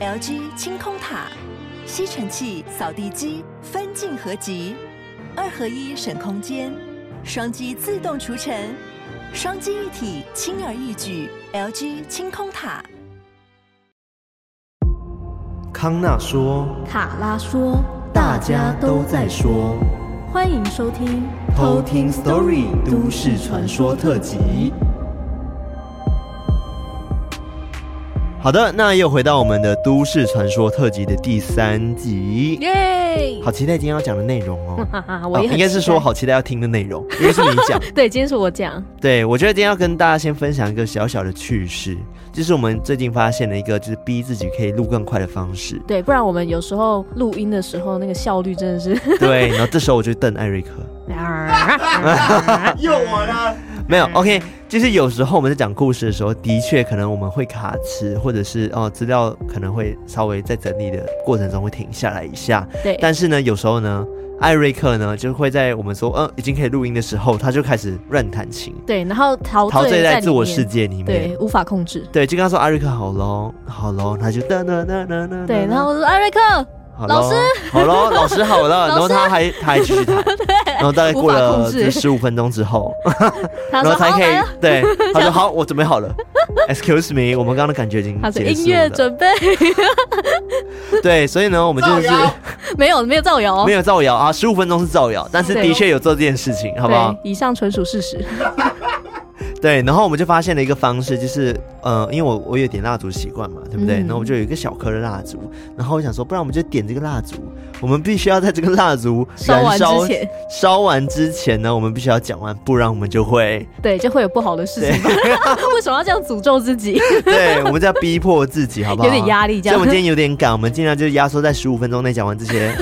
LG 清空塔，吸尘器、扫地机分镜合集，二合一省空间，双击自动除尘，双击一体轻而易举。LG 清空塔。康纳说，卡拉说，大家都在说，欢迎收听偷听 Story 都市传说特辑。好的，那又回到我们的都市传说特辑的第三集，耶！好期待今天要讲的内容哦。我也、哦、应该是说好期待要听的内容，因为是你讲。对，今天是我讲。对，我觉得今天要跟大家先分享一个小小的趣事，就是我们最近发现了一个就是逼自己可以录更快的方式。对，不然我们有时候录音的时候那个效率真的是。对，然后这时候我就瞪艾瑞克。又我呢？没有，OK，就是有时候我们在讲故事的时候，的确可能我们会卡词，或者是哦资料可能会稍微在整理的过程中会停下来一下。对，但是呢，有时候呢，艾瑞克呢就会在我们说嗯已经可以录音的时候，他就开始乱弹琴。对，然后陶陶醉在自我世界里面，对，无法控制。对，就跟他说艾瑞克好喽，好喽，他就哒哒哒哒哒。对，然后我说艾瑞克。老师，好了，老师好了，然后他还他还继续弹，然后大概过了十五分钟之后，然后才可以对，他说好，我准备好了，Excuse me，我们刚刚的感觉已经结束了，音乐准备，对，所以呢，我们就是 没有没有造谣，没有造谣啊，十五分钟是造谣，但是的确有做这件事情，好不好？以上纯属事实。对，然后我们就发现了一个方式，就是呃，因为我我有点蜡烛习惯嘛，对不对？嗯、然后我们就有一个小颗的蜡烛，然后我想说，不然我们就点这个蜡烛，我们必须要在这个蜡烛燃烧烧完之前，烧完之前呢，我们必须要讲完，不然我们就会对，就会有不好的事情。为什么要这样诅咒自己？对，我们就要逼迫自己，好不好？有点压力，这样。所以我们今天有点赶，我们尽量就压缩在十五分钟内讲完这些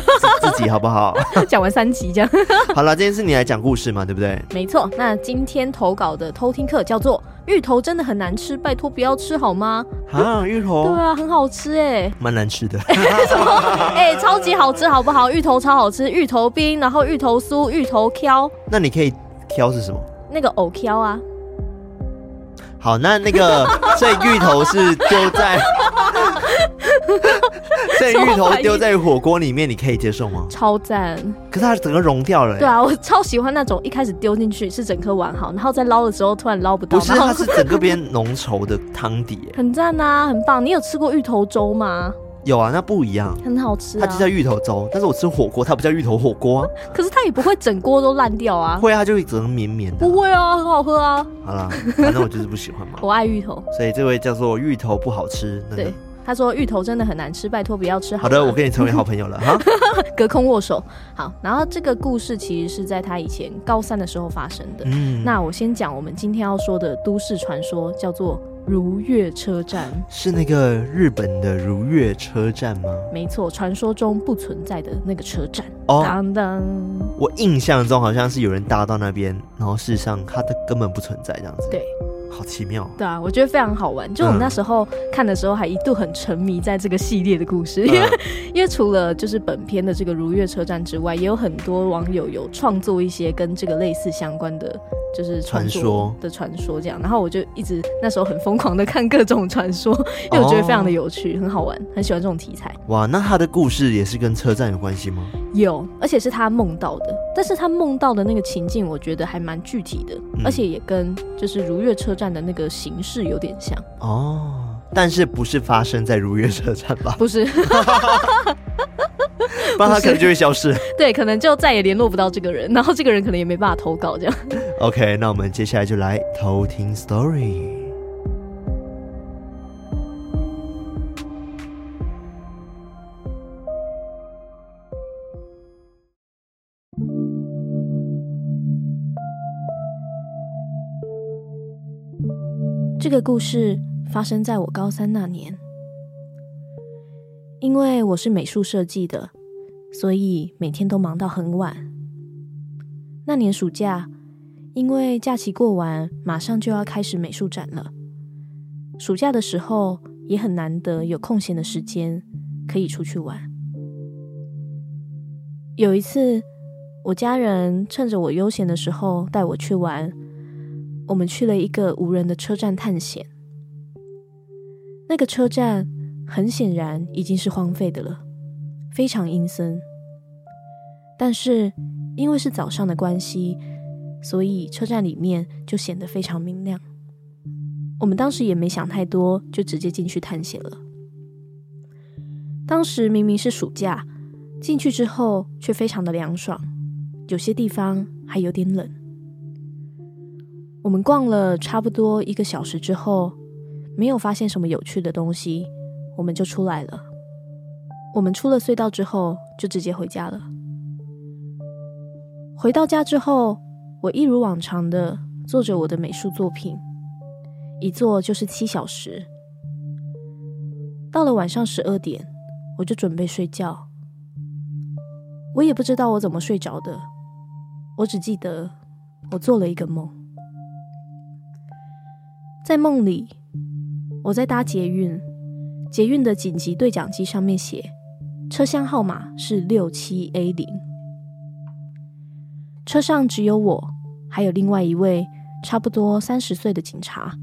自己，好不好？讲完三集这样。好了，今天是你来讲故事嘛，对不对？没错。那今天投稿的偷听课叫做。芋头真的很难吃，拜托不要吃好吗？啊，芋头？对啊，很好吃哎，蛮难吃的。什么？哎，超级好吃，好不好？芋头超好吃，芋头冰，然后芋头酥，芋头挑。那你可以挑是什么？那个藕挑啊。好，那那个这芋头是丢在，这芋头丢在火锅里面，你可以接受吗？超赞！可是它整个融掉了。对啊，我超喜欢那种一开始丢进去是整颗完好，然后再捞的时候突然捞不到。不是，它是整个变浓稠的汤底，很赞啊，很棒。你有吃过芋头粥吗？有啊，那不一样，很好吃，啊。它就叫芋头粥，但是我吃火锅，它不叫芋头火锅，啊。可是它也不会整锅都烂掉啊。会啊，它就会整个绵绵的。不会啊，很好喝啊。好啦，反正我就是不喜欢嘛。我爱芋头，所以这位叫做芋头不好吃。那个，对，他说芋头真的很难吃，拜托不要吃好。好的，我跟你成为好朋友了哈。隔空握手。好，然后这个故事其实是在他以前高三的时候发生的。嗯，那我先讲我们今天要说的都市传说，叫做。如月车站是那个日本的如月车站吗？没错，传说中不存在的那个车站。哦，当当，我印象中好像是有人搭到那边，然后事实上它的根本不存在这样子。对。好奇妙，对啊，我觉得非常好玩。就我们那时候看的时候，还一度很沉迷在这个系列的故事，因为、嗯、因为除了就是本片的这个如月车站之外，也有很多网友有创作一些跟这个类似相关的，就是传说的传说这样。然后我就一直那时候很疯狂的看各种传说，因为我觉得非常的有趣，很好玩，很喜欢这种题材。哇，那他的故事也是跟车站有关系吗？有，而且是他梦到的。但是他梦到的那个情境，我觉得还蛮具体的，嗯、而且也跟就是如月车站的那个形式有点像哦。但是不是发生在如月车站吧？不是，不然他可能就会消失。对，可能就再也联络不到这个人，然后这个人可能也没办法投稿这样。OK，那我们接下来就来偷听 story。这个故事发生在我高三那年，因为我是美术设计的，所以每天都忙到很晚。那年暑假，因为假期过完，马上就要开始美术展了。暑假的时候也很难得有空闲的时间可以出去玩。有一次，我家人趁着我悠闲的时候带我去玩。我们去了一个无人的车站探险。那个车站很显然已经是荒废的了，非常阴森。但是因为是早上的关系，所以车站里面就显得非常明亮。我们当时也没想太多，就直接进去探险了。当时明明是暑假，进去之后却非常的凉爽，有些地方还有点冷。我们逛了差不多一个小时之后，没有发现什么有趣的东西，我们就出来了。我们出了隧道之后，就直接回家了。回到家之后，我一如往常的做着我的美术作品。一坐就是七小时，到了晚上十二点，我就准备睡觉。我也不知道我怎么睡着的，我只记得我做了一个梦。在梦里，我在搭捷运，捷运的紧急对讲机上面写车厢号码是六七 A 零，车上只有我，还有另外一位差不多三十岁的警察。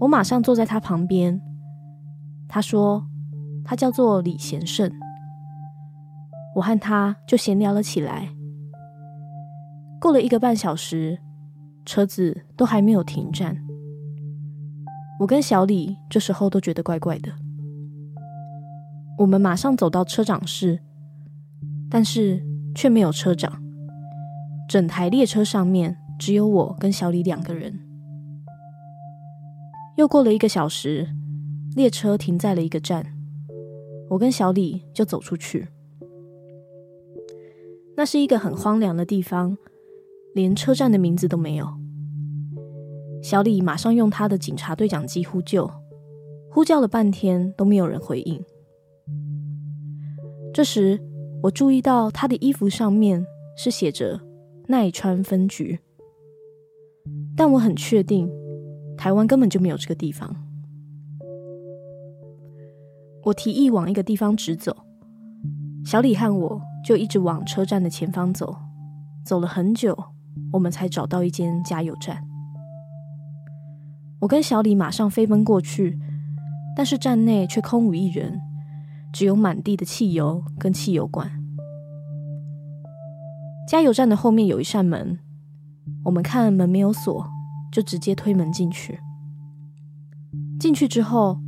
我马上坐在他旁边。他说：“他叫做李贤胜。”我和他就闲聊了起来。过了一个半小时，车子都还没有停站。我跟小李这时候都觉得怪怪的。我们马上走到车长室，但是却没有车长。整台列车上面只有我跟小李两个人。又过了一个小时，列车停在了一个站，我跟小李就走出去。那是一个很荒凉的地方，连车站的名字都没有。小李马上用他的警察对讲机呼救，呼叫了半天都没有人回应。这时，我注意到他的衣服上面是写着奈川分局，但我很确定。台湾根本就没有这个地方。我提议往一个地方直走，小李和我就一直往车站的前方走，走了很久，我们才找到一间加油站。我跟小李马上飞奔过去，但是站内却空无一人，只有满地的汽油跟汽油罐。加油站的后面有一扇门，我们看门没有锁。就直接推门进去。进去之后，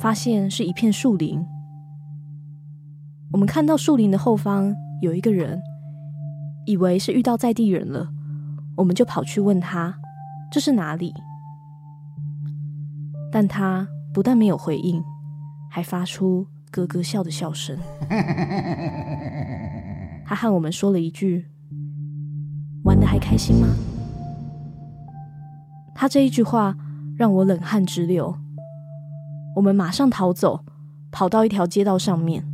发现是一片树林。我们看到树林的后方有一个人，以为是遇到在地人了，我们就跑去问他这是哪里。但他不但没有回应，还发出咯咯笑的笑声。他和我们说了一句：“玩得还开心吗？”他这一句话让我冷汗直流。我们马上逃走，跑到一条街道上面。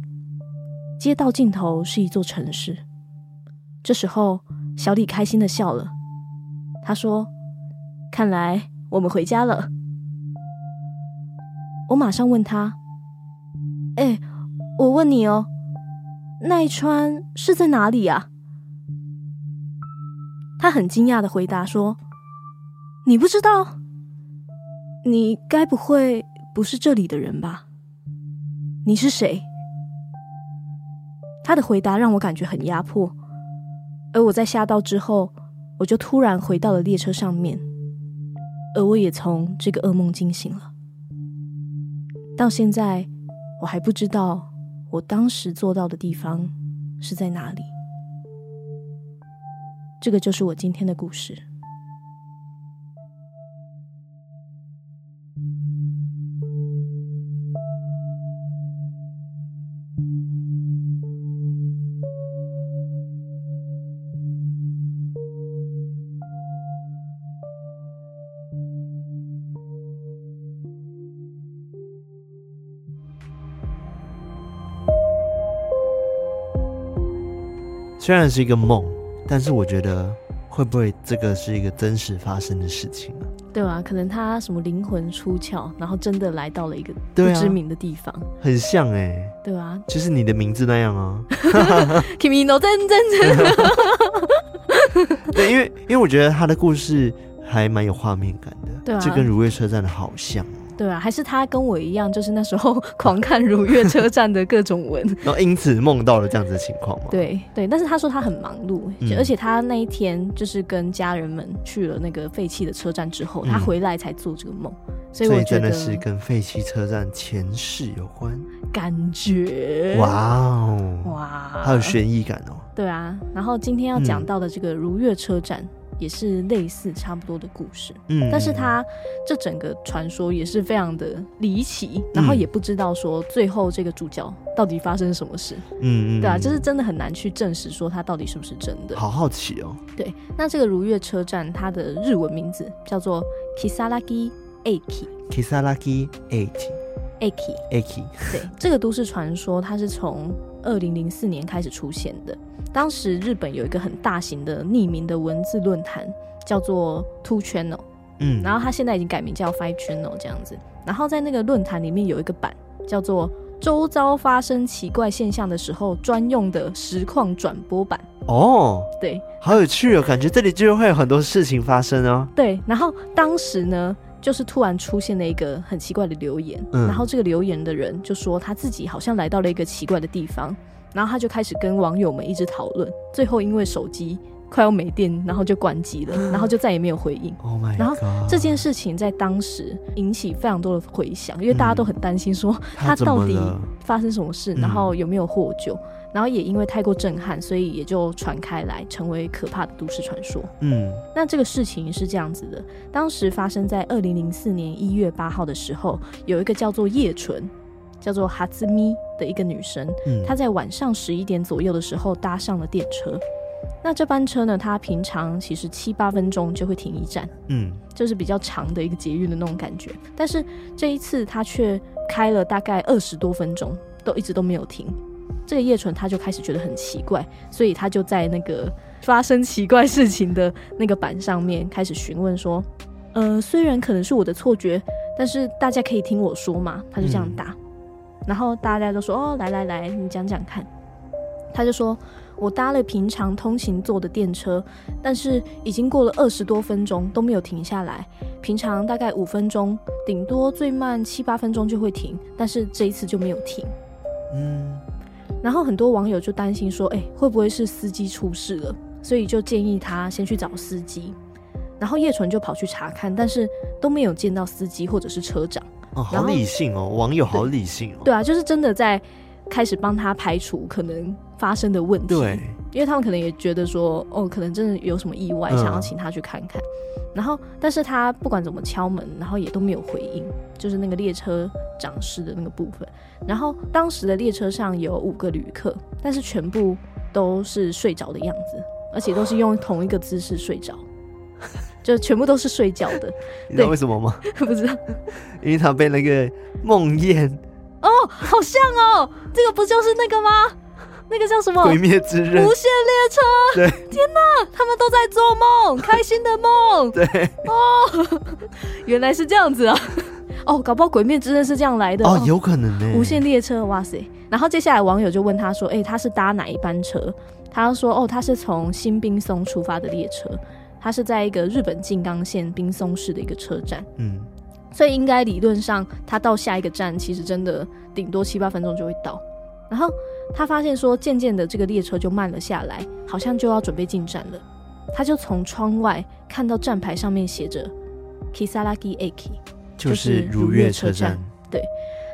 街道尽头是一座城市。这时候，小李开心的笑了。他说：“看来我们回家了。”我马上问他：“哎，我问你哦，奈川是在哪里啊？”他很惊讶的回答说。你不知道？你该不会不是这里的人吧？你是谁？他的回答让我感觉很压迫，而我在吓到之后，我就突然回到了列车上面，而我也从这个噩梦惊醒了。到现在，我还不知道我当时做到的地方是在哪里。这个就是我今天的故事。虽然是一个梦，但是我觉得会不会这个是一个真实发生的事情啊？对啊，可能他什么灵魂出窍，然后真的来到了一个不知名的地方，啊、很像哎、欸，对啊，就是你的名字那样啊。Kimi no 真真真。对，因为因为我觉得他的故事还蛮有画面感的，对啊，就跟如月车站的好像。对啊，还是他跟我一样，就是那时候 狂看如月车站的各种文，然后因此梦到了这样子的情况吗？对对，但是他说他很忙碌，嗯而且他那一天就是跟家人们去了那个废弃的车站之后，他回来才做这个梦，嗯、所以我觉得真的是跟废弃车站前世有关，感觉哇哦哇，还有悬疑感哦。对啊，然后今天要讲到的这个如月车站。嗯也是类似差不多的故事，嗯，但是它这整个传说也是非常的离奇，然后也不知道说最后这个主角到底发生什么事，嗯嗯，对啊，就是真的很难去证实说它到底是不是真的，好好奇哦。对，那这个如月车站它的日文名字叫做 Kisaragi Aki，Kisaragi Aki。Aki，Aki，对，这个都市传说它是从二零零四年开始出现的。当时日本有一个很大型的匿名的文字论坛，叫做 Two Channel，嗯，然后它现在已经改名叫 Five Channel 这样子。然后在那个论坛里面有一个版叫做“周遭发生奇怪现象的时候专用的实况转播版”。哦，对，好有趣哦，感觉这里就会有很多事情发生哦。对，然后当时呢，就是突然出现了一个很奇怪的留言，嗯，然后这个留言的人就说他自己好像来到了一个奇怪的地方。然后他就开始跟网友们一直讨论，最后因为手机快要没电，然后就关机了，然后就再也没有回应。Oh。然后这件事情在当时引起非常多的回响，因为大家都很担心说他到底发生什么事，然后有没有获救。然后也因为太过震撼，所以也就传开来，成为可怕的都市传说。嗯，那这个事情是这样子的，当时发生在二零零四年一月八号的时候，有一个叫做叶纯。叫做哈兹咪的一个女生，嗯，她在晚上十一点左右的时候搭上了电车。那这班车呢，她平常其实七八分钟就会停一站，嗯，就是比较长的一个捷运的那种感觉。但是这一次她却开了大概二十多分钟，都一直都没有停。这个叶纯他就开始觉得很奇怪，所以他就在那个发生奇怪事情的那个板上面开始询问说：“ 呃，虽然可能是我的错觉，但是大家可以听我说嘛。”他就这样打。嗯然后大家都说：“哦，来来来，你讲讲看。”他就说：“我搭了平常通勤坐的电车，但是已经过了二十多分钟都没有停下来。平常大概五分钟，顶多最慢七八分钟就会停，但是这一次就没有停。”嗯。然后很多网友就担心说：“哎，会不会是司机出事了？”所以就建议他先去找司机。然后叶纯就跑去查看，但是都没有见到司机或者是车长。哦，好理性哦，网友好理性哦。对啊，就是真的在开始帮他排除可能发生的问题。对，因为他们可能也觉得说，哦，可能真的有什么意外，嗯、想要请他去看看。然后，但是他不管怎么敲门，然后也都没有回应，就是那个列车长室的那个部分。然后当时的列车上有五个旅客，但是全部都是睡着的样子，而且都是用同一个姿势睡着。就全部都是睡觉的，你知道为什么吗？不知道，因为他被那个梦魇哦，好像哦，这个不就是那个吗？那个叫什么？鬼灭之刃。无限列车。对，天哪，他们都在做梦，开心的梦。对，哦，原来是这样子啊。哦，搞不好鬼灭之刃是这样来的哦，有可能呢。无限列车，哇塞！然后接下来网友就问他说：“哎、欸，他是搭哪一班车？”他说：“哦，他是从新冰松出发的列车。”他是在一个日本静冈县冰松市的一个车站，嗯，所以应该理论上，他到下一个站其实真的顶多七八分钟就会到。然后他发现说，渐渐的这个列车就慢了下来，好像就要准备进站了。他就从窗外看到站牌上面写着 “Kisaragi Aki”，就是如月车站。对，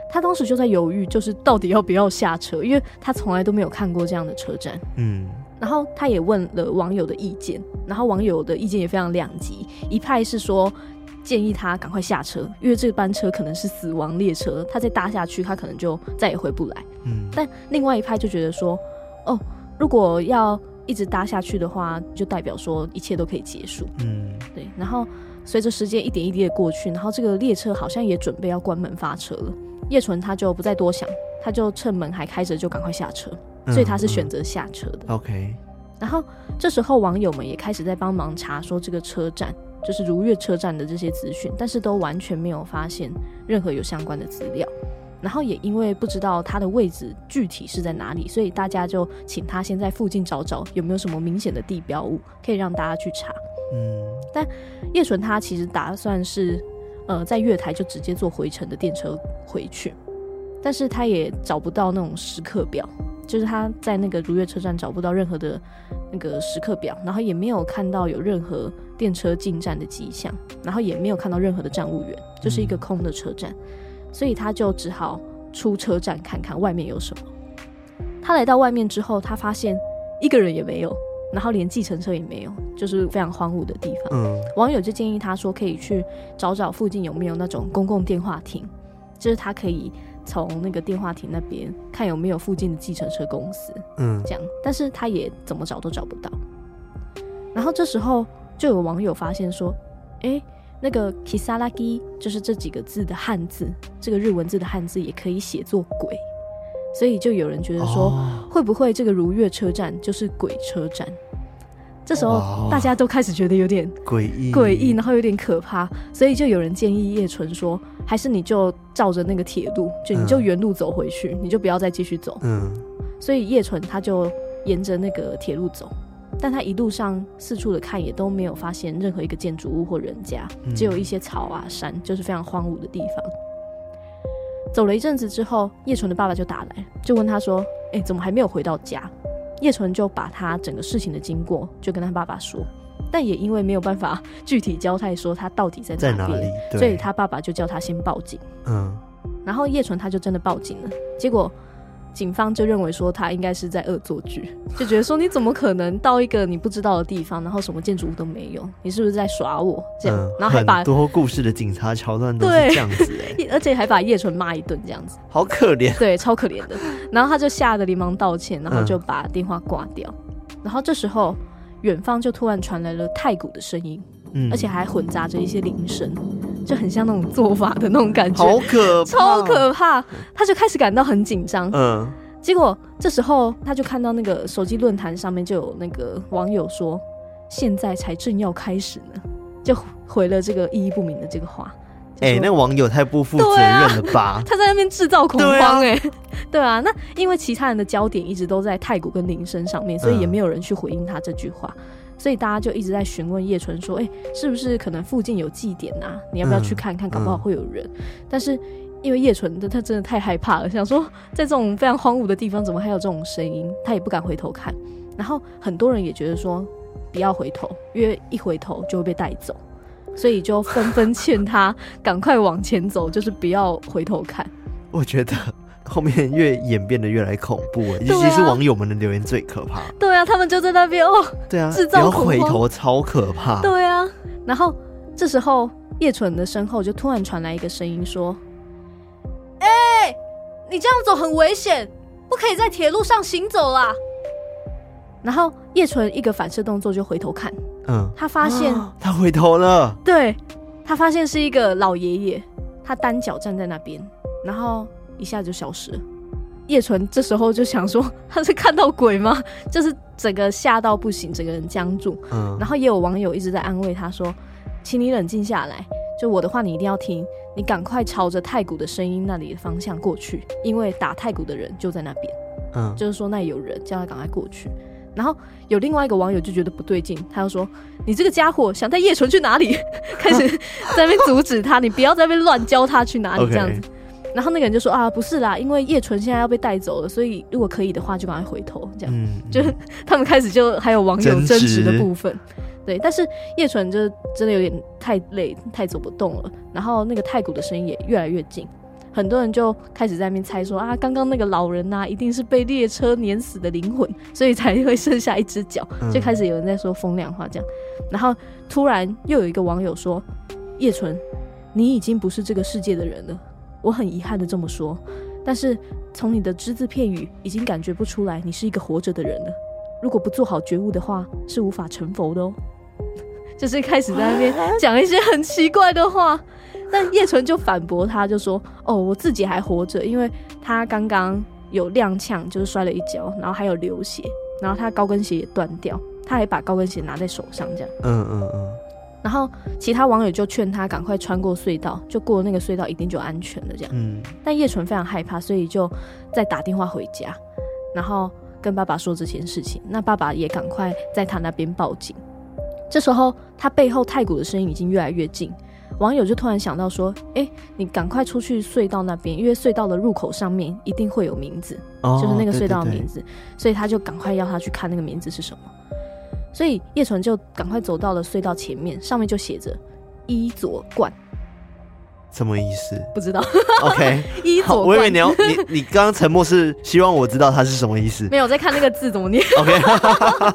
他当时就在犹豫，就是到底要不要下车，因为他从来都没有看过这样的车站，嗯。然后他也问了网友的意见，然后网友的意见也非常两极，一派是说建议他赶快下车，因为这班车可能是死亡列车，他再搭下去，他可能就再也回不来。嗯，但另外一派就觉得说，哦，如果要一直搭下去的话，就代表说一切都可以结束。嗯，对。然后随着时间一点一滴的过去，然后这个列车好像也准备要关门发车了，叶纯他就不再多想，他就趁门还开着就赶快下车。所以他是选择下车的。OK，然后这时候网友们也开始在帮忙查说这个车站，就是如月车站的这些资讯，但是都完全没有发现任何有相关的资料。然后也因为不知道它的位置具体是在哪里，所以大家就请他先在附近找找有没有什么明显的地标物可以让大家去查。嗯，但叶纯他其实打算是。呃，在月台就直接坐回程的电车回去，但是他也找不到那种时刻表，就是他在那个如月车站找不到任何的那个时刻表，然后也没有看到有任何电车进站的迹象，然后也没有看到任何的站务员，就是一个空的车站，所以他就只好出车站看看外面有什么。他来到外面之后，他发现一个人也没有。然后连计程车也没有，就是非常荒芜的地方。嗯，网友就建议他说，可以去找找附近有没有那种公共电话亭，就是他可以从那个电话亭那边看有没有附近的计程车公司。嗯，这样，但是他也怎么找都找不到。然后这时候就有网友发现说，哎，那个 Kisaragi 就是这几个字的汉字，这个日文字的汉字也可以写作鬼。所以就有人觉得说，会不会这个如月车站就是鬼车站？这时候大家都开始觉得有点诡异，诡异，然后有点可怕。所以就有人建议叶纯说，还是你就照着那个铁路，就你就原路走回去，你就不要再继续走。嗯。所以叶纯他就沿着那个铁路走，但他一路上四处的看也都没有发现任何一个建筑物或人家，只有一些草啊山，就是非常荒芜的地方。走了一阵子之后，叶纯的爸爸就打来，就问他说：“哎、欸，怎么还没有回到家？”叶纯就把他整个事情的经过就跟他爸爸说，但也因为没有办法具体交代说他到底在哪，在哪里，所以他爸爸就叫他先报警。嗯，然后叶纯他就真的报警了，结果。警方就认为说他应该是在恶作剧，就觉得说你怎么可能到一个你不知道的地方，然后什么建筑物都没有，你是不是在耍我？这样，嗯、然后还把很多故事的警察桥段都是这样子，而且还把叶纯骂一顿，这样子，好可怜，对，超可怜的。然后他就吓得连忙道歉，然后就把电话挂掉。嗯、然后这时候，远方就突然传来了太鼓的声音。嗯，而且还混杂着一些铃声，就很像那种做法的那种感觉，好可怕，超可怕。他就开始感到很紧张。嗯，结果这时候他就看到那个手机论坛上面就有那个网友说：“现在才正要开始呢。”就回了这个意义不明的这个话。哎、欸，那个网友太不负责任了吧？啊、他在那边制造恐慌、欸，哎，对啊，对啊。那因为其他人的焦点一直都在太古跟铃声上面，所以也没有人去回应他这句话。所以大家就一直在询问叶纯说：“哎、欸，是不是可能附近有祭典啊？你要不要去看看？搞不好会有人。嗯”但是因为叶纯的他真的太害怕了，想说在这种非常荒芜的地方，怎么还有这种声音？他也不敢回头看。然后很多人也觉得说不要回头，因为一回头就会被带走，所以就纷纷劝他赶快往前走，就是不要回头看。我觉得。后面越演变得越来越恐怖，尤其是网友们的留言最可怕。对啊，他们就在那边哦，对啊，制造恐慌，回头超可怕。对啊，然后这时候叶纯的身后就突然传来一个声音说：“哎、欸，你这样走很危险，不可以在铁路上行走啦。”然后叶纯一个反射动作就回头看，嗯，他发现他回头了，对，他发现是一个老爷爷，他单脚站在那边，然后。一下就消失了，叶纯这时候就想说他是看到鬼吗？就是整个吓到不行，整个人僵住。嗯，然后也有网友一直在安慰他说：“请你冷静下来，就我的话你一定要听，你赶快朝着太古的声音那里的方向过去，因为打太古的人就在那边。”嗯，就是说那有人叫他赶快过去。然后有另外一个网友就觉得不对劲，他就说：“你这个家伙想带叶纯去哪里？” 开始 在那边阻止他，你不要在那边乱教他去哪里这样子。然后那个人就说啊，不是啦，因为叶纯现在要被带走了，所以如果可以的话，就赶快回头。这样，嗯、就是他们开始就还有网友争执的部分，对。但是叶纯就真的有点太累，太走不动了。然后那个太鼓的声音也越来越近，很多人就开始在那边猜说啊，刚刚那个老人呐、啊，一定是被列车碾死的灵魂，所以才会剩下一只脚。就开始有人在说风凉话这样。然后突然又有一个网友说，叶纯，你已经不是这个世界的人了。我很遗憾的这么说，但是从你的只字片语已经感觉不出来你是一个活着的人了。如果不做好觉悟的话，是无法成佛的哦。就是开始在那边讲一些很奇怪的话，但叶纯就反驳他，就说：“哦，我自己还活着，因为他刚刚有踉跄，就是摔了一跤，然后还有流血，然后他高跟鞋也断掉，他还把高跟鞋拿在手上这样。”嗯嗯嗯。然后其他网友就劝他赶快穿过隧道，就过那个隧道一定就安全了这样。嗯。但叶纯非常害怕，所以就再打电话回家，然后跟爸爸说这件事情。那爸爸也赶快在他那边报警。这时候他背后太鼓的声音已经越来越近，网友就突然想到说：“哎、欸，你赶快出去隧道那边，因为隧道的入口上面一定会有名字，哦、就是那个隧道的名字。对对对”所以他就赶快要他去看那个名字是什么。所以叶纯就赶快走到了隧道前面，上面就写着“伊佐冠”。什么意思？不知道。OK，伊佐贯，我以为你要你你刚刚沉默是希望我知道它是什么意思。没有在看那个字怎么念。OK，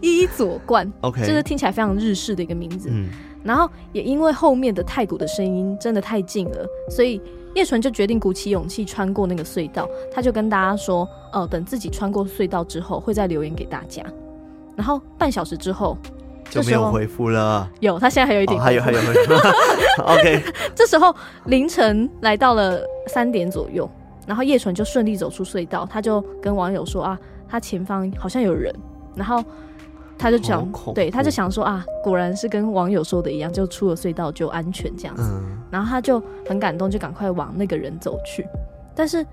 伊佐冠。OK，就是听起来非常日式的一个名字。嗯。然后也因为后面的太鼓的声音真的太近了，所以叶纯就决定鼓起勇气穿过那个隧道。他就跟大家说：“哦、呃，等自己穿过隧道之后，会再留言给大家。”然后半小时之后。就没有回复了。有，他现在还有一点、哦。还有，还有，还 有。OK。这时候凌晨来到了三点左右，然后叶纯就顺利走出隧道，他就跟网友说啊，他前方好像有人，然后他就想，对，他就想说啊，果然是跟网友说的一样，就出了隧道就安全这样子。嗯、然后他就很感动，就赶快往那个人走去，但是。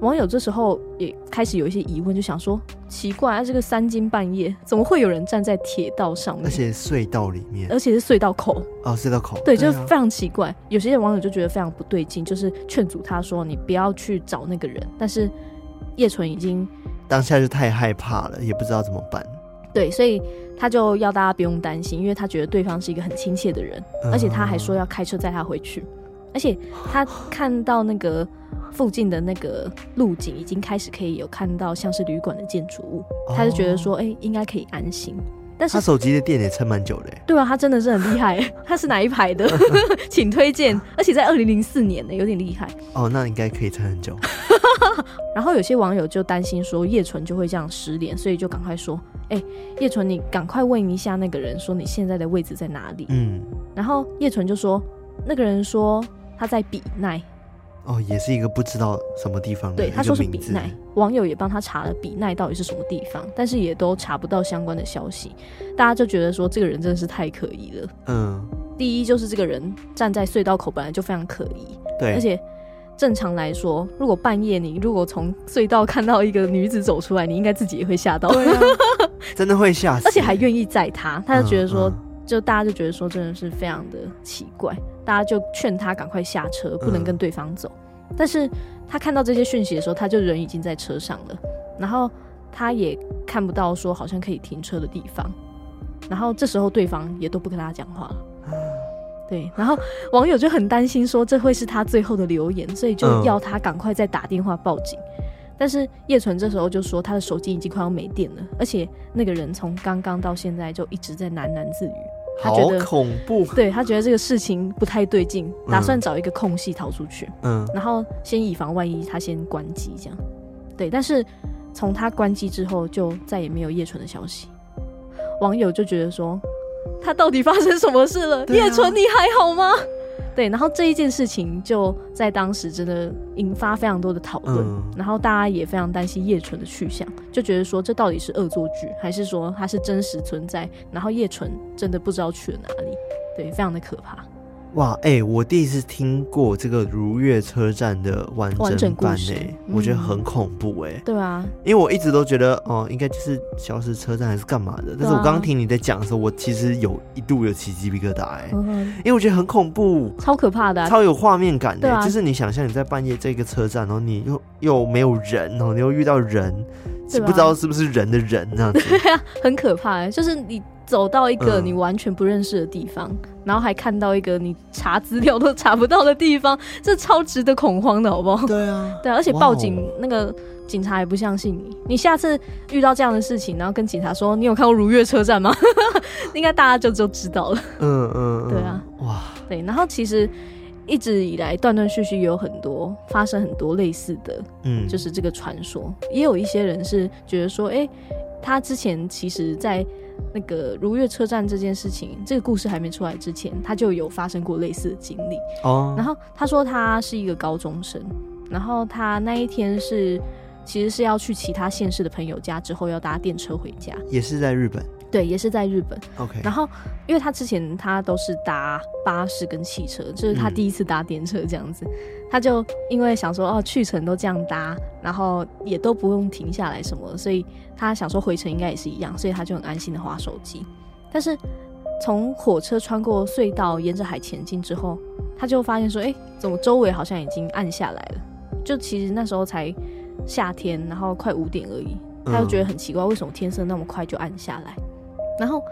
网友这时候也开始有一些疑问，就想说：奇怪，啊，这个三更半夜怎么会有人站在铁道上面？而且隧道里面，而且是隧道口哦，隧道口，对，就是非常奇怪。有些网友就觉得非常不对劲，就是劝阻他说：你不要去找那个人。但是叶纯已经当下就太害怕了，也不知道怎么办。对，所以他就要大家不用担心，因为他觉得对方是一个很亲切的人，嗯，而且他还说要开车载他回去，而且他 看到那个。附近的那个路景已经开始可以有看到像是旅馆的建筑物，哦、他就觉得说，哎、欸，应该可以安心。但是他手机的电也撑蛮久的，对啊，他真的是很厉害。他是哪一排的？请推荐。而且在二零零四年呢，有点厉害。哦，那应该可以撑很久。然后有些网友就担心说叶纯就会这样失联，所以就赶快说，哎、欸，叶纯，你赶快问一下那个人，说你现在的位置在哪里？嗯。然后叶纯就说，那个人说他在比奈。哦，也是一个不知道什么地方的。对，他说是比奈，网友也帮他查了比奈到底是什么地方，但是也都查不到相关的消息。大家就觉得说这个人真的是太可疑了。嗯，第一就是这个人站在隧道口本来就非常可疑。对，而且正常来说，如果半夜你如果从隧道看到一个女子走出来，你应该自己也会吓到。对啊，真的会吓死。而且还愿意载他，他就觉得说，嗯嗯、就大家就觉得说真的是非常的奇怪。大家就劝他赶快下车，不能跟对方走。嗯。但是他看到这些讯息的时候，他就人已经在车上了，然后他也看不到说好像可以停车的地方。然后这时候对方也都不跟他讲话了。对，然后网友就很担心说这会是他最后的留言，所以就要他赶快再打电话报警。但是叶纯这时候就说他的手机已经快要没电了，而且那个人从刚刚到现在就一直在喃喃自语。他觉得恐怖，对，他觉得这个事情不太对劲，打算找一个空隙逃出去。嗯，然后先以防万一，他先关机这样。对，但是从他关机之后，就再也没有叶纯的消息。网友就觉得说，他到底发生什么事了？叶纯，你还好吗？对，然后这一件事情就在当时真的引发非常多的讨论，嗯，然后大家也非常担心叶纯的去向，就觉得说这到底是恶作剧，还是说它是真实存在？然后叶纯真的不知道去了哪里，对，非常的可怕。哇，哎、欸，我第一次听过这个如月车站的完整版呢、我觉得很恐怖哎、欸。对啊，因为我一直都觉得哦，应该就是消失车站还是干嘛的。但是我刚刚听你在讲的时候，我其实有一度有起鸡皮疙瘩哎、因为我觉得很恐怖，超可怕的、啊，超有画面感的。就是你想象你在半夜这个车站，然后你又又没有人，然后你又遇到人，是不知道是不是人的人这样子，对啊，很可怕、欸。就是你。走到一个你完全不认识的地方，嗯，然后还看到一个你查资料都查不到的地方，这超值得恐慌的，好不好？对啊，对啊，而且报警那个警察也不相信你。你下次遇到这样的事情，然后跟警察说你有看过如月车站吗？应该大家就就知道了。嗯嗯，对啊，哇，对。然后其实一直以来断断续续有很多发生很多类似的，嗯，就是这个传说，也有一些人是觉得说，哎、欸，他之前其实，在那个如月车站这件事情，这个故事还没出来之前，他就有发生过类似的经历。哦，然后他说他是一个高中生，然后他那一天是其实是要去其他县市的朋友家，之后要搭电车回家，也是在日本。对，也是在日本。OK，然后因为他之前他都是搭巴士跟汽车，这、就是他第一次搭电车这样子，嗯、他就因为想说哦，去程都这样搭，然后也都不用停下来什么，所以他想说回程应该也是一样，所以他就很安心的划手机。但是从火车穿过隧道，沿着海前进之后，他就发现说：“哎、欸，怎么周围好像已经暗下来了？就其实那时候才夏天，然后快五点而已。他就觉得很奇怪，为什么天色那么快就暗下来？然后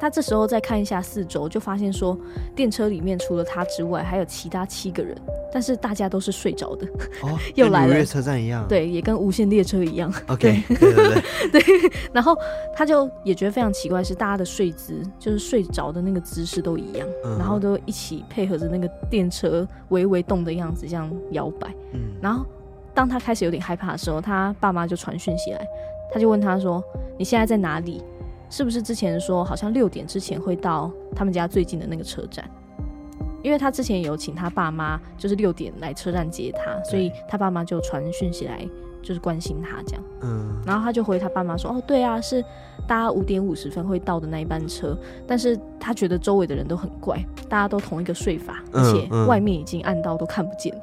他这时候再看一下四周，就发现说，电车里面除了他之外，还有其他七个人。”但是大家都是睡着的，哦，又来了，跟车站一样，对，也跟无线列车一样。OK，对对对，对，对。然后他就也觉得非常奇怪，是大家的睡姿，就是睡着的那个姿势都一样，嗯，然后都一起配合着那个电车微微动的样子，这样摇摆。嗯。然后当他开始有点害怕的时候，他爸妈就传讯息来，他就问他说：“你现在在哪里？是不是之前说好像六点之前会到他们家最近的那个车站？”因为他之前有请他爸妈，就是六点来车站接他，所以他爸妈就传讯息来，就是关心他这样。嗯，然后他就回他爸妈说：“哦，对啊，是搭五点五十分会到的那一班车。”但是他觉得周围的人都很怪，大家都同一个睡法，而且外面已经暗到都看不见了。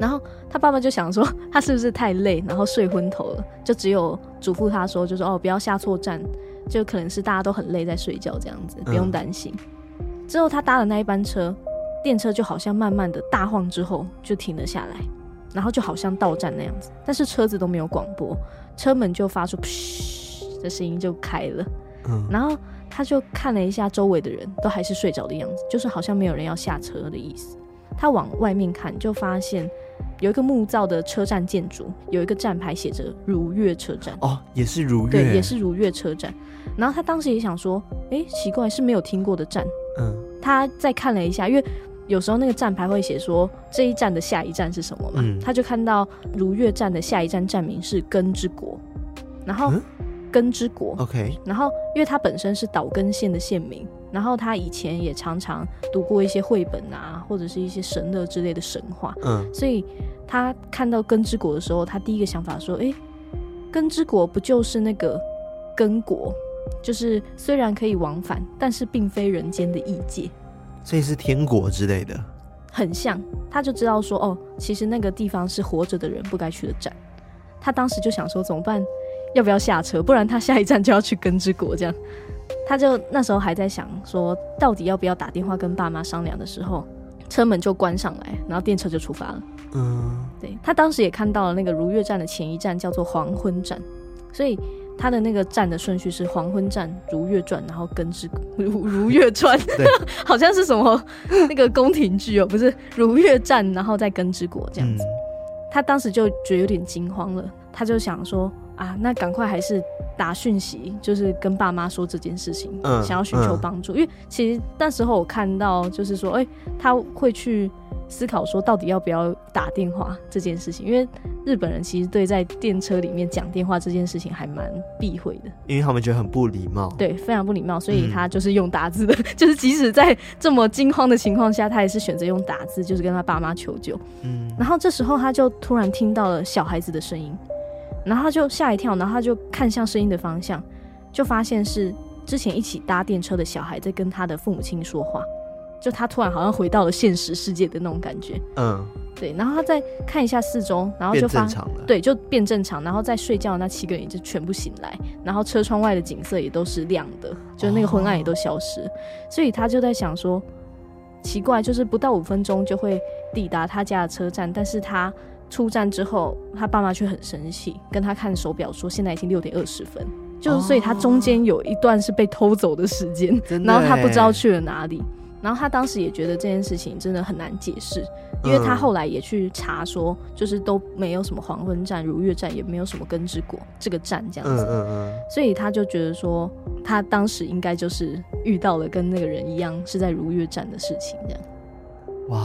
然后他爸爸就想说，他是不是太累，然后睡昏头了，就只有嘱咐他说，就说：“哦，不要下错站，就可能是大家都很累在睡觉这样子，不用担心。”之后他搭的那一班车。电车就好像慢慢的大晃之后就停了下来，然后就好像到站那样子，但是车子都没有广播，车门就发出嘘的声音就开了。嗯，然后他就看了一下周围的人都还是睡着的样子，就是好像没有人要下车的意思。他往外面看，就发现有一个木造的车站建筑，有一个站牌写着如月车站。哦，也是如月，对，也是如月车站。然后他当时也想说，哎，奇怪，是没有听过的站。嗯，他再看了一下，因为。有时候那个站牌会写说这一站的下一站是什么嘛？嗯、他就看到如月站的下一站站名是根之国，然后根之国，OK，然后因为他本身是岛根县的县民，然后他以前也常常读过一些绘本啊，或者是一些神乐之类的神话，嗯，所以他看到根之国的时候，他第一个想法说，诶、欸，根之国不就是那个根国？就是虽然可以往返，但是并非人间的异界。所以是天国之类的，很像，他就知道说，哦，其实那个地方是活着的人不该去的站。他当时就想说，怎么办？要不要下车？不然他下一站就要去根之国。这样，他就那时候还在想说，到底要不要打电话跟爸妈商量的时候，车门就关上来，然后电车就出发了。嗯，对，他当时也看到了那个如月站的前一站叫做黄昏站，所以。他的那个站的顺序是黄昏站、如月转，然后根之如如月传，好像是什么那个宫廷剧哦，不是如月站，然后再根之国这样子。嗯、他当时就觉得有点惊慌了，他就想说啊，那赶快还是打讯息，就是跟爸妈说这件事情，嗯、想要寻求帮助。嗯、因为其实那时候我看到就是说，哎、欸，他会去。思考说到底要不要打电话这件事情，因为日本人其实对在电车里面讲电话这件事情还蛮避讳的，因为他们觉得很不礼貌，对，非常不礼貌，所以他就是用打字的，嗯、就是即使在这么惊慌的情况下，他也是选择用打字，就是跟他爸妈求救。嗯，然后这时候他就突然听到了小孩子的声音，然后他就吓一跳，然后他就看向声音的方向，就发现是之前一起搭电车的小孩在跟他的父母亲说话。就他突然好像回到了现实世界的那种感觉，嗯，对，然后他再看一下四周，然后就发，对，就变正常，然后在睡觉的那七个人就全部醒来，然后车窗外的景色也都是亮的，就那个昏暗也都消失，哦、所以他就在想说，奇怪，就是不到五分钟就会抵达他家的车站，但是他出站之后，他爸妈却很生气，跟他看手表说现在已经六点二十分，就是所以他中间有一段是被偷走的时间，哦、然后他不知道去了哪里。然后他当时也觉得这件事情真的很难解释，因为他后来也去查说，就是都没有什么黄昏站、如月站，也没有什么根之国这个站这样子，嗯嗯嗯，所以他就觉得说，他当时应该就是遇到了跟那个人一样是在如月站的事情这样。哇，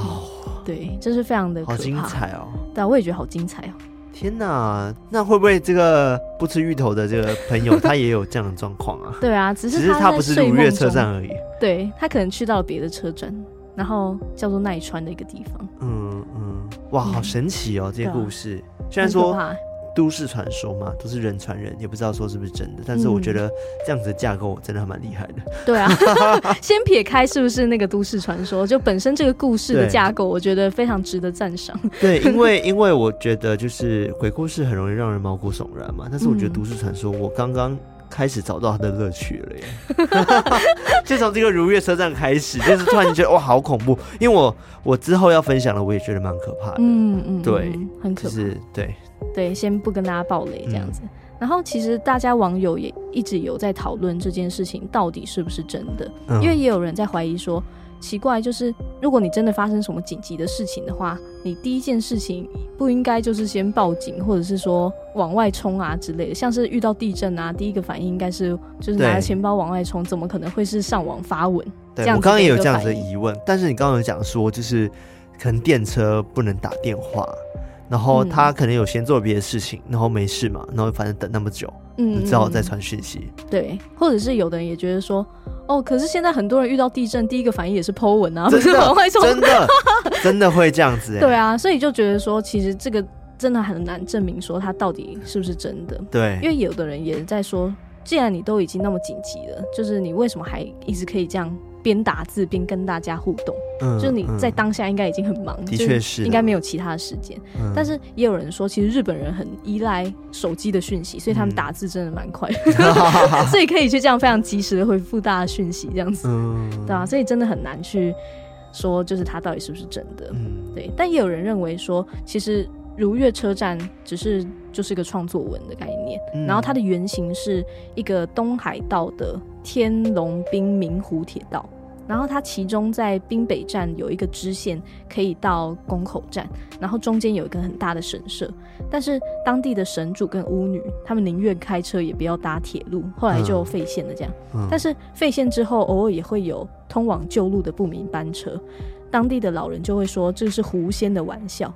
对，这是非常的可怕，好精彩哦！对，我也觉得好精彩哦。天哪，那会不会这个不吃芋头的这个朋友他也有这样的状况啊？对啊，只是只是他不是如月车站而已。对，他可能去到了别的车站，然后叫做奈川的一个地方。嗯嗯，哇，好神奇哦，嗯、这些故事。啊、虽然说。都市传说嘛，都是人传人，也不知道说是不是真的。但是我觉得这样子的架构真的还蛮厉害的。对啊，先撇开是不是那个都市传说，就本身这个故事的架构，我觉得非常值得赞赏。对，因为因为我觉得就是鬼故事很容易让人毛骨悚然嘛。但是我觉得都市传说，我刚刚开始找到它的乐趣了耶。就从这个如月车站开始，就是突然觉得哇，好恐怖。因为我我之后要分享的，我也觉得蛮可怕的。嗯嗯，对，很可怕。就是对对，先不跟大家爆雷这样子。嗯、然后其实大家网友也一直有在讨论这件事情到底是不是真的，嗯、因为也有人在怀疑说。奇怪，就是如果你真的发生什么紧急的事情的话，你第一件事情不应该就是先报警，或者是说往外冲啊之类的。像是遇到地震啊，第一个反应应该是就是拿着钱包往外冲，怎么可能会是上网发文？对，我刚刚也有这样子的疑问，但是你刚刚有讲说，就是可能电车不能打电话。然后他可能有先做别的事情，嗯、然后没事嘛，然后反正等那么久，嗯，只好再传讯息。对，或者是有的人也觉得说，哦，可是现在很多人遇到地震，第一个反应也是 Po 文啊，不是往外冲，真的，真的会这样子、欸。对啊，所以就觉得说，其实这个真的很难证明说他到底是不是真的。对，因为有的人也在说，既然你都已经那么紧急了，就是你为什么还一直可以这样？边打字边跟大家互动，嗯，就是你在当下应该已经很忙，的确是应该没有其他的时间。嗯，但是也有人说，其实日本人很依赖手机的讯息，所以他们打字真的蛮快，嗯、所以可以去这样非常及时的回复大家讯息，这样子，嗯，对啊，所以真的很难去说，就是他到底是不是真的，嗯，对。但也有人认为说，其实。如月车站只是就是一个创作文的概念，嗯、然后它的原型是一个东海道的天龙滨明湖铁道，然后它其中在滨北站有一个支线可以到宫口站，然后中间有一个很大的神社，但是当地的神主跟巫女他们宁愿开车也不要搭铁路，后来就废线了这样。嗯、但是废线之后，偶尔也会有通往旧路的不明班车，当地的老人就会说这是狐仙的玩笑。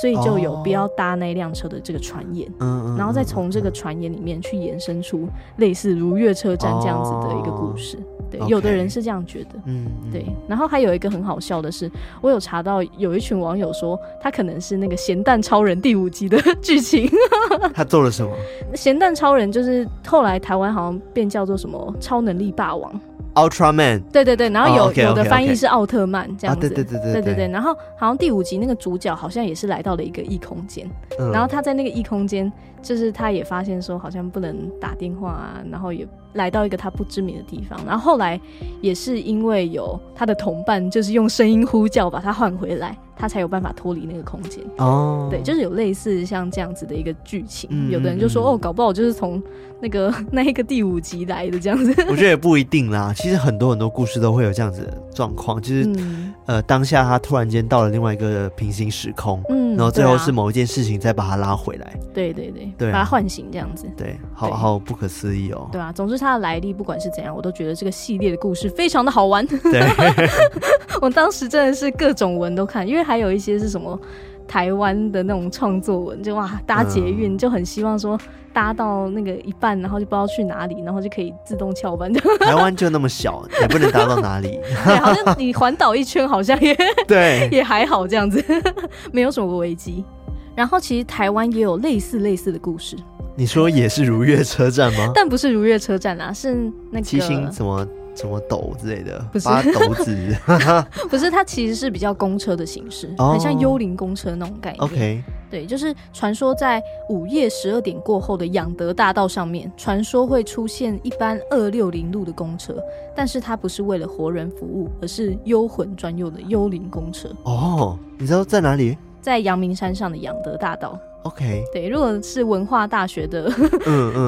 所以就有不要搭那辆车的这个传言，哦、然后再从这个传言里面去延伸出类似如月车站这样子的一个故事。哦、对有的人是这样觉得。嗯，对。然后还有一个很好笑的是，我有查到有一群网友说，他可能是那个咸蛋超人第五集的剧情。他做了什么？咸蛋超人就是后来台湾好像变叫做什么超能力霸王。Ultraman，对对对，然后有、oh, okay, okay, okay. 有的翻译是奥特曼这样子，啊、对对对对。对对对，然后好像第五集那个主角好像也是来到了一个异空间，嗯、然后他在那个异空间，就是他也发现说好像不能打电话啊，然后也。来到一个他不知名的地方，然后后来也是因为有他的同伴，就是用声音呼叫把他唤回来，他才有办法脱离那个空间。哦，对，就是有类似像这样子的一个剧情。嗯、有的人就说哦，搞不好就是从那个 那一个第五集来的这样子。我觉得也不一定啦，其实很多很多故事都会有这样子的状况，就是、嗯、呃当下他突然间到了另外一个平行时空，嗯，然后最后是某一件事情再把他拉回来。对对对，对啊、把它唤醒这样子。对，好好不可思议哦。对啊，总之。它的来历，不管是怎样，我都觉得这个系列的故事非常的好玩。对，我当时真的是各种文都看，因为还有一些是什么台湾的那种创作文，就哇搭捷运、嗯、就很希望说搭到那个一半，然后就不知道去哪里，然后就可以自动翘班。台湾就那么小，也不能搭到哪里。对，好像你环岛一圈，好像也 对，也还好这样子，没有什么危机。然后其实台湾也有类似类似的故事。你说也是如月车站吗？但不是如月车站啊，是那个七星什么什么斗之类的，不是八斗子，不是，它其实是比较公车的形式，哦、很像幽灵公车那种概念。OK，对，就是传说在午夜十二点过后的养德大道上面，传说会出现一班二六零路的公车，但是它不是为了活人服务，而是幽魂专用的幽灵公车。哦，你知道在哪里？在阳明山上的养德大道。OK，对，如果是文化大学的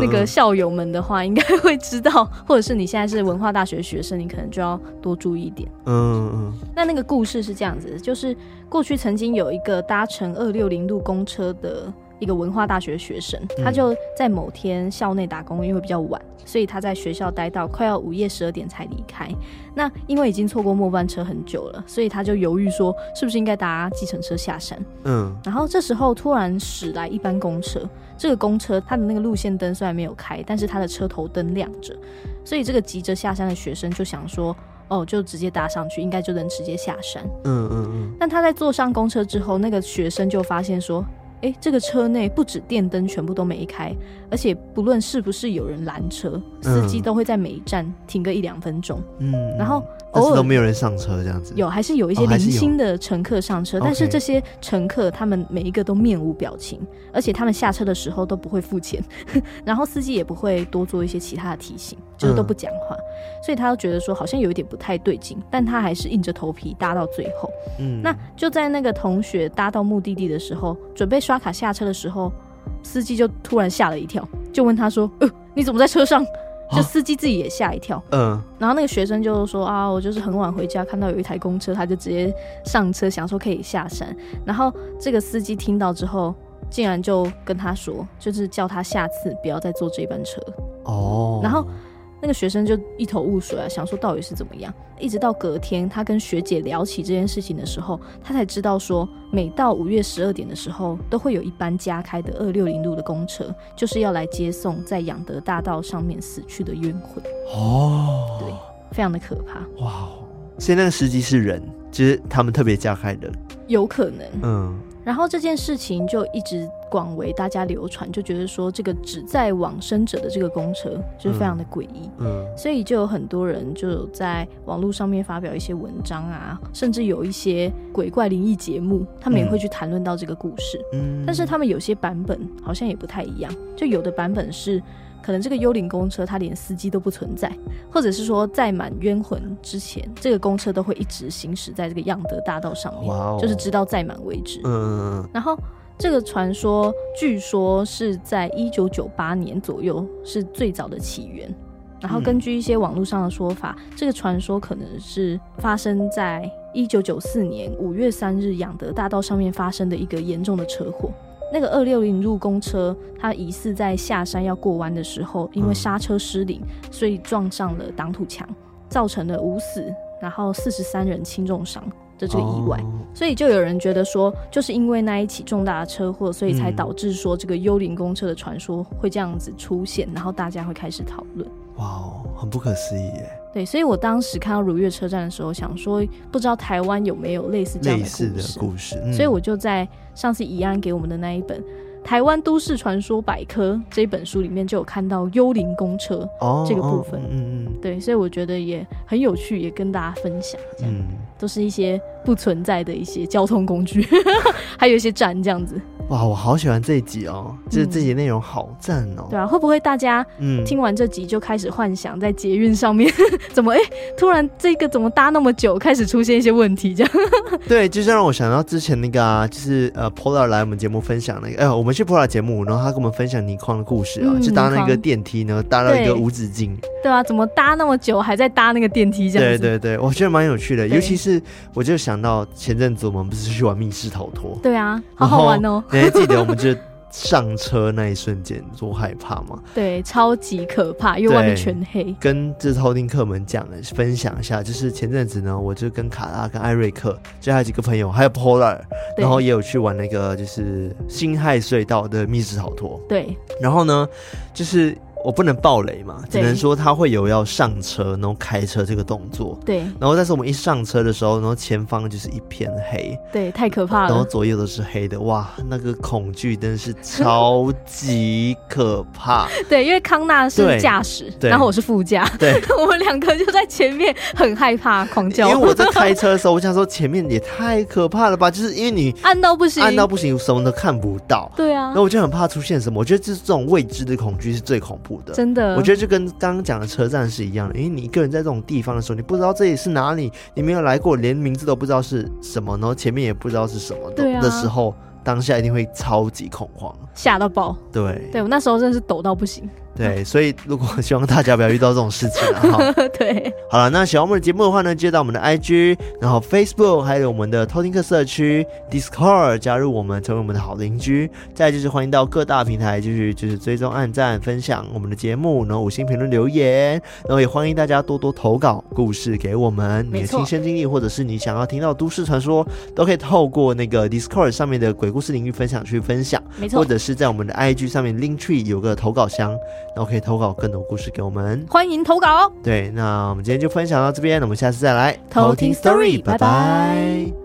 那个校友们的话，应该会知道，或者是你现在是文化大学学生，你可能就要多注意一点。嗯嗯。那那个故事是这样子，就是过去曾经有一个搭乘二六零路公车的。一个文化大学学生，他就在某天校内打工，因为比较晚，所以他在学校待到快要午夜十二点才离开。那因为已经错过末班车很久了，所以他就犹豫说，是不是应该搭计程车下山？嗯。然后这时候突然驶来一班公车，这个公车它的那个路线灯虽然没有开，但是它的车头灯亮着，所以这个急着下山的学生就想说，哦，就直接搭上去，应该就能直接下山。嗯嗯嗯。但他在坐上公车之后，那个学生就发现说。哎，这个车内不止电灯全部都没开，而且不论是不是有人拦车，司机都会在每一站停个一两分钟。嗯，然后但是都没有人上车这样子。有，还是有一些零星的乘客上车，但是这些乘客他们每一个都面无表情，而且他们下车的时候都不会付钱，然后司机也不会多做一些其他的提醒，就是都不讲话，嗯、所以他都觉得说好像有一点不太对劲，但他还是硬着头皮搭到最后。嗯，那就在那个同学搭到目的地的时候，准备刷卡下车的时候，司机就突然吓了一跳，就问他说：“呃，你怎么在车上？”就司机自己也吓一跳，嗯，然后那个学生就说啊，我就是很晚回家，看到有一台公车，他就直接上车，想说可以下山。然后这个司机听到之后，竟然就跟他说，就是叫他下次不要再坐这班车。哦，然后。那个学生就一头雾水啊，想说到底是怎么样。一直到隔天，他跟学姐聊起这件事情的时候，他才知道说，每到五月十二点的时候，都会有一班加开的二六零路的公车，就是要来接送在养德大道上面死去的冤魂。哦，对，非常的可怕。哇，所以那个司机是人，就是他们特别加开的，有可能。嗯。然后这件事情就一直广为大家流传，就觉得说这个只在往生者的这个公车就是非常的诡异，嗯，所以就有很多人就在网络上面发表一些文章啊，甚至有一些鬼怪灵异节目，他们也会去谈论到这个故事，嗯，但是他们有些版本好像也不太一样，就有的版本是。可能这个幽灵公车它连司机都不存在，或者是说载满冤魂之前，这个公车都会一直行驶在这个仰德大道上面.就是直到载满为止。嗯，然后这个传说据说是在一九九八年左右是最早的起源，然后根据一些网络上的说法，嗯、这个传说可能是发生在一九九四年五月三日养德大道上面发生的一个严重的车祸。那个二六零路公车，它疑似在下山要过弯的时候，因为刹车失灵，所以撞上了挡土墙，造成了五死，然后四十三人轻重伤的这个意外。所以就有人觉得说，就是因为那一起重大的车祸，所以才导致说这个幽灵公车的传说会这样子出现，然后大家会开始讨论。哇哦，很不可思议耶！对，所以我当时看到如月车站的时候，想说不知道台湾有没有类似这样的故事。的故事，嗯，所以我就在上次怡安给我们的那一本。台湾都市传说百科这本书里面就有看到幽灵公车这个部分，嗯、oh, 嗯、oh, 对，所以我觉得也很有趣，也跟大家分享，这样、嗯、都是一些不存在的一些交通工具，还有一些站这样子。哇，我好喜欢这一集哦，就是这集内容好赞哦、嗯。对啊，会不会大家嗯听完这集就开始幻想在捷运上面、嗯、怎么哎、欸、突然这个怎么搭那么久，开始出现一些问题这样？对，就是让我想到之前那个啊，就是呃 Polar 来我们节目分享那个，哎、呃，我们。去 Polar 节目，然后他跟我们分享泥矿的故事啊、嗯，就搭那个电梯呢，搭到一个无止境。对啊，怎么搭那么久，还在搭那个电梯这样？对对对，我觉得蛮有趣的，尤其是我就想到前阵子我们不是去玩密室逃脱？对啊，好好玩哦！你还记得我们就。上车那一瞬间多害怕吗？对，超级可怕，因为外面全黑。跟这偷听客们讲，分享一下，就是前阵子呢，我就跟卡拉、跟艾瑞克，就还有几个朋友，还有 Polar，然后也有去玩那个就是辛亥隧道的密室逃脱。对，然后呢，就是。我不能暴雷嘛，只能说他会有要上车，然后开车这个动作。对。然后但是我们一上车的时候，然后前方就是一片黑。对，太可怕了。然后左右都是黑的，哇，那个恐惧真的是超级可怕。对，因为康纳是驾驶，然后我是副驾。对。我们两个就在前面很害怕，狂叫。因为我在开车的时候，我想说前面也太可怕了吧，就是因为你 暗到不行，暗到不行，什么都看不到。对啊。然后我就很怕出现什么，我觉得就是这种未知的恐惧是最恐怖的。真的，我觉得就跟刚刚讲的车站是一样的，因为你一个人在这种地方的时候，你不知道这里是哪里，你没有来过，连名字都不知道是什么，然后前面也不知道是什么的、啊、的时候，当下一定会超级恐慌，吓到爆。对，对我那时候真的是抖到不行。对，所以如果希望大家不要遇到这种事情 哈。对，好了，那喜欢我们的节目的话呢，接到我们的 IG，然后 Facebook，还有我们的偷听客社区 Discord，加入我们，成为我们的好邻居。再来就是欢迎到各大平台，就是就是追踪、按赞、分享我们的节目，然后五星评论留言，然后也欢迎大家多多投稿故事给我们，你的亲身经历，或者是你想要听到都市传说，都可以透过那个 Discord 上面的鬼故事领域分享去分享，没错，或者是在我们的 IG 上面 Linktree 有个投稿箱。然后可以投稿更多故事给我们，欢迎投稿哦。对，那我们今天就分享到这边，那我们下次再来偷听 story。拜拜。